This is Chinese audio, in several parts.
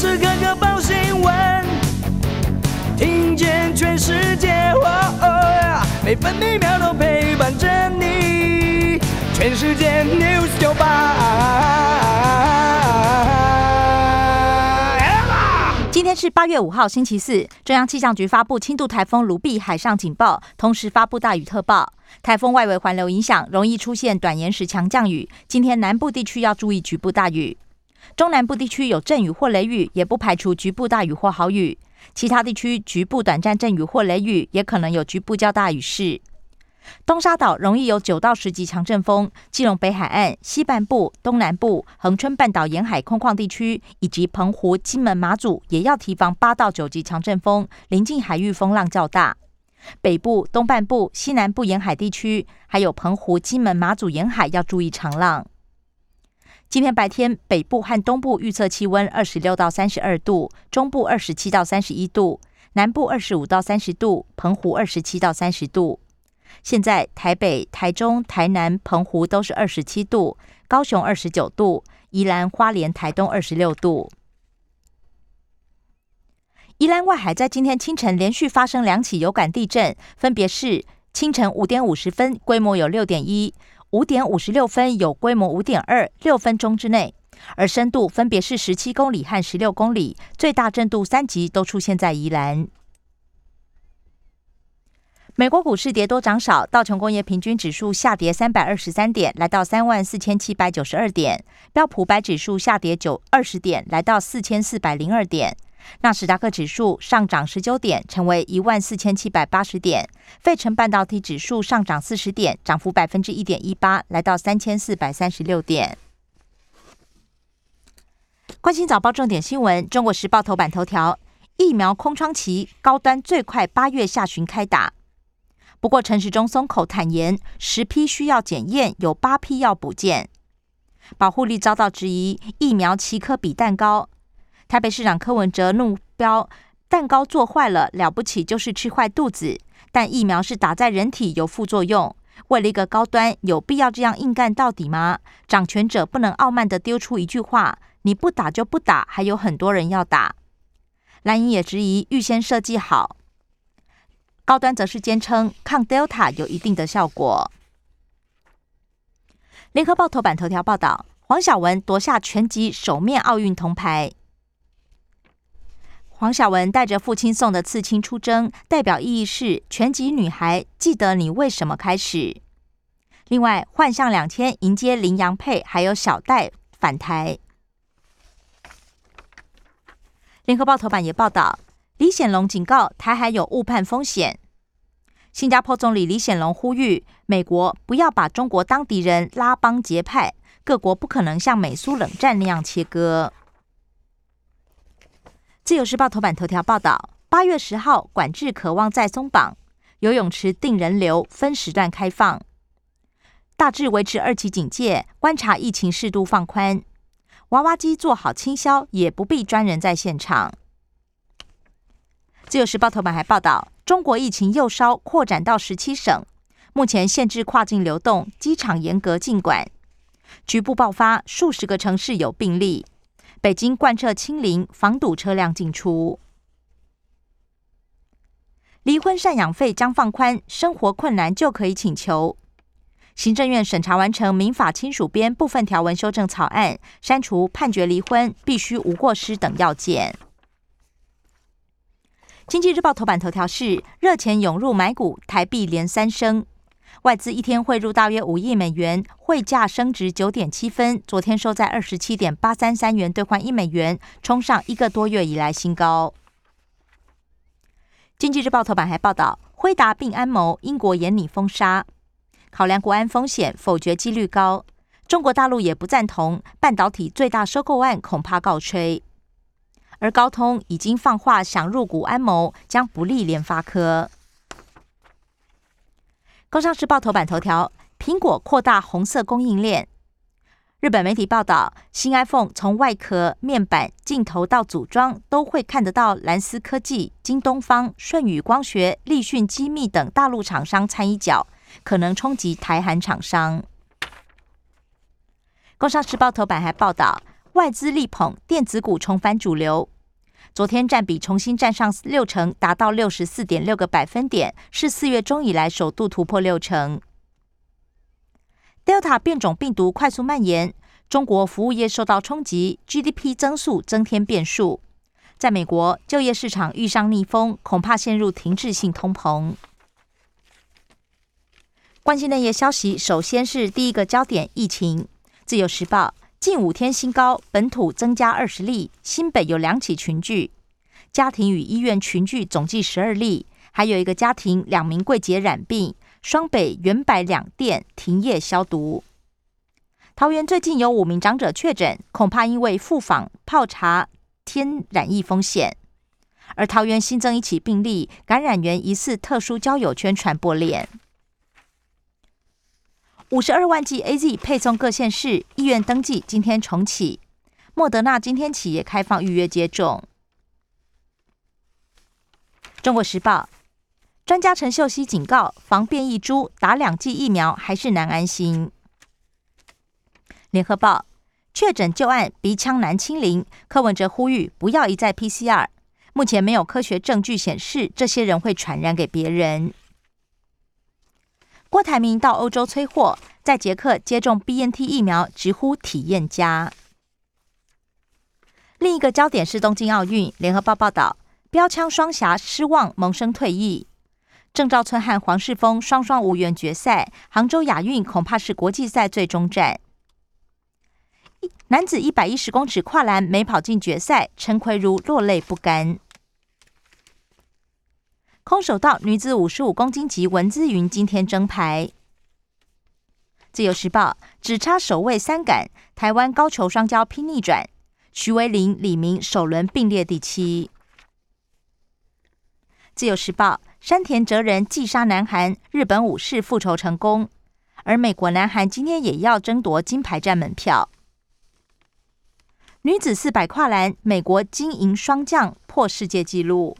时刻刻报新闻，听见全世界，每分每秒都陪伴着你。全世界 news 九八。今天是八月五号，星期四。中央气象局发布轻度台风卢碧海上警报，同时发布大雨特报。台风外围环流影响，容易出现短延时强降雨。今天南部地区要注意局部大雨。中南部地区有阵雨或雷雨，也不排除局部大雨或豪雨。其他地区局部短暂阵雨或雷雨，也可能有局部较大雨势。东沙岛容易有九到十级强阵风，基隆北海岸、西半部、东南部、恒春半岛沿海空旷地区，以及澎湖、金门、马祖也要提防八到九级强阵风，临近海域风浪较大。北部、东半部、西南部沿海地区，还有澎湖、金门、马祖沿海要注意长浪。今天白天，北部和东部预测气温二十六到三十二度，中部二十七到三十一度，南部二十五到三十度，澎湖二十七到三十度。现在台北、台中、台南、澎湖都是二十七度，高雄二十九度，宜兰花莲、台东二十六度。宜兰外海在今天清晨连续发生两起有感地震，分别是清晨五点五十分，规模有六点一。五点五十六分有规模五点二，六分钟之内，而深度分别是十七公里和十六公里，最大震度三级都出现在宜兰。美国股市跌多涨少，道琼工业平均指数下跌三百二十三点，来到三万四千七百九十二点；标普白指数下跌九二十点，来到四千四百零二点。纳斯达克指数上涨十九点，成为一万四千七百八十点。费城半导体指数上涨四十点，涨幅百分之一点一八，来到三千四百三十六点。关心早报重点新闻，《中国时报》头版头条：疫苗空窗期高端最快八月下旬开打。不过陈时中松口坦言，十批需要检验，有八批要补件，保护力遭到质疑。疫苗奇科比蛋糕。台北市长柯文哲怒标：蛋糕做坏了了不起，就是吃坏肚子。但疫苗是打在人体有副作用，为了一个高端，有必要这样硬干到底吗？掌权者不能傲慢的丢出一句话：你不打就不打，还有很多人要打。蓝营也质疑预先设计好，高端则是坚称抗 Delta 有一定的效果。联合报头版头条报道：黄晓雯夺下拳击首面奥运铜牌。黄晓雯带着父亲送的刺青出征，代表意义是全集女孩记得你为什么开始。另外，幻象两千迎接林洋配，还有小戴返台。联合报头版也报道，李显龙警告台海有误判风险。新加坡总理李显龙呼吁美国不要把中国当敌人，拉帮结派，各国不可能像美苏冷战那样切割。自由时报头版头条报道：八月十号管制渴望再松绑，游泳池定人流分时段开放，大致维持二级警戒，观察疫情适度放宽。娃娃机做好清消，也不必专人在现场。自由时报头版还报道：中国疫情又烧，扩展到十七省，目前限制跨境流动，机场严格禁管，局部爆发，数十个城市有病例。北京贯彻清零，防堵车辆进出。离婚赡养费将放宽，生活困难就可以请求。行政院审查完成民法亲属编部分条文修正草案，删除判决离婚必须无过失等要件。经济日报头版头条是热钱涌入买股，台币连三升。外资一天汇入大约五亿美元，汇价升值九点七分，昨天收在二十七点八三三元兑换一美元，冲上一个多月以来新高。经济日报头版还报道，辉达并安谋英国严拟封杀，考量国安风险，否决几率高。中国大陆也不赞同，半导体最大收购案恐怕告吹。而高通已经放话想入股安谋，将不利联发科。工商时报头版头条：苹果扩大红色供应链。日本媒体报道，新 iPhone 从外壳、面板、镜头到组装，都会看得到蓝思科技、京东方、舜宇光学、立讯机密等大陆厂商参一脚，可能冲击台韩厂商。工商时报头版还报道，外资力捧电子股重返主流。昨天占比重新站上六成，达到六十四点六个百分点，是四月中以来首度突破六成。Delta 变种病毒快速蔓延，中国服务业受到冲击，GDP 增速增添变数。在美国，就业市场遇上逆风，恐怕陷入停滞性通膨。关心内页消息，首先是第一个焦点：疫情。自由时报。近五天新高，本土增加二十例，新北有两起群聚，家庭与医院群聚总计十二例，还有一个家庭两名柜姐染病，双北原百两店停业消毒。桃园最近有五名长者确诊，恐怕因为复访泡茶添染疫风险。而桃园新增一起病例，感染源疑似特殊交友圈传播链。五十二万剂 A Z 配送各县市医院登记，今天重启。莫德纳今天起也开放预约接种。中国时报专家陈秀熙警告：防变异株，打两剂疫苗还是难安心。联合报确诊旧案鼻腔难清零，柯文哲呼吁不要一再 P C R，目前没有科学证据显示这些人会传染给别人。郭台铭到欧洲催货，在捷克接种 B N T 疫苗，直呼体验佳。另一个焦点是东京奥运，联合报报道，标枪双侠失望萌生退役，郑兆村和黄世峰双双无缘决赛，杭州亚运恐怕是国际赛最终战。男子一百一十公尺跨栏没跑进决赛，陈奎如落泪不甘。空手道女子五十五公斤级文姿云今天争牌。自由时报只差首位三杆，台湾高球双骄拼逆转，徐维林、李明首轮并列第七。自由时报山田哲人击杀南韩，日本武士复仇成功，而美国、南韩今天也要争夺金牌战门票。女子四百跨栏，美国金银双将破世界纪录。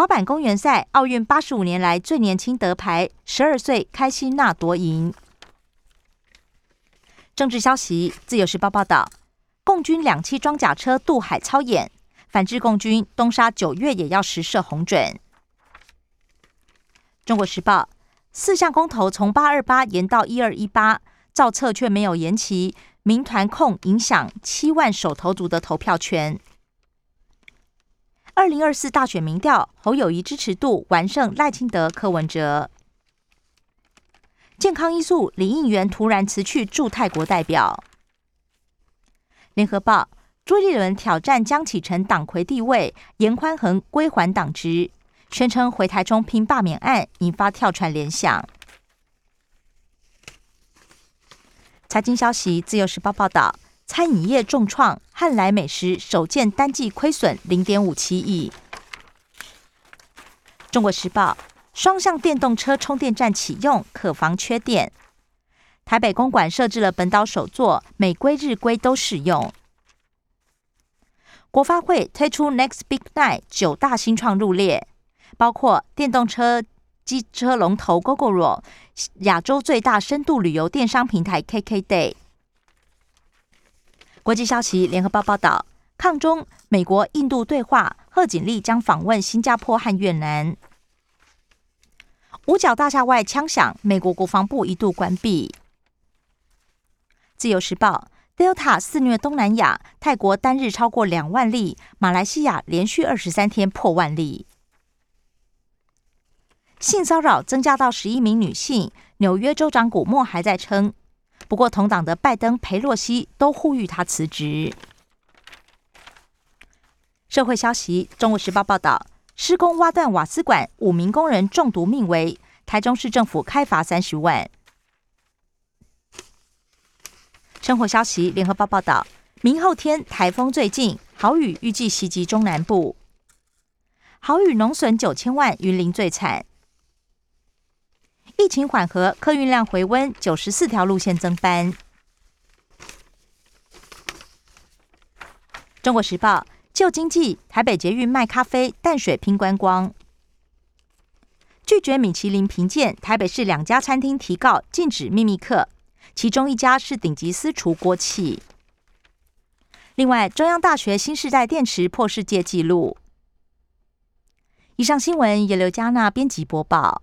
滑板公园赛，奥运八十五年来最年轻得牌，十二岁开心娜夺银。政治消息，自由时报报道，共军两栖装甲车渡海操演，反制共军东沙九月也要实射红准。中国时报，四项公投从八二八延到一二一八，造册却没有延期，民团控影响七万手头族的投票权。二零二四大选民调，侯友谊支持度完胜赖清德、柯文哲。健康因素，李应元突然辞去驻泰国代表。联合报朱立伦挑战江启臣党魁地位，严宽恒归还党职，宣称回台中拼罢免案，引发跳船联想。财经消息，自由时报报道。餐饮业重创，汉来美食首见单季亏损零点五七亿。中国时报双向电动车充电站启用，可防缺电。台北公馆设置了本岛首座，美规日规都适用。国发会推出 Next Big Nine 九大新创入列，包括电动车机车龙头 GoGoRo，亚洲最大深度旅游电商平台 KKday。国际消息，联合报报道，抗中美国印度对话，贺锦丽将访问新加坡和越南。五角大厦外枪响，美国国防部一度关闭。自由时报，Delta 肆虐东南亚，泰国单日超过两万例，马来西亚连续二十三天破万例。性骚扰增加到十一名女性，纽约州长古默还在称。不过，同党的拜登、佩洛西都呼吁他辞职。社会消息，《中国时报》报道，施工挖断瓦斯管，五名工人中毒命危，台中市政府开罚三十万。生活消息，《联合报》报道，明后天台风最近，豪雨预计袭击中南部，豪雨农损九千万，云林最惨。疫情缓和，客运量回温，九十四条路线增班。中国时报旧经济，台北捷运卖咖啡，淡水拼观光。拒绝米其林评鉴，台北市两家餐厅提告禁止秘密客，其中一家是顶级私厨郭气。另外，中央大学新时代电池破世界纪录。以上新闻由刘嘉娜编辑播报。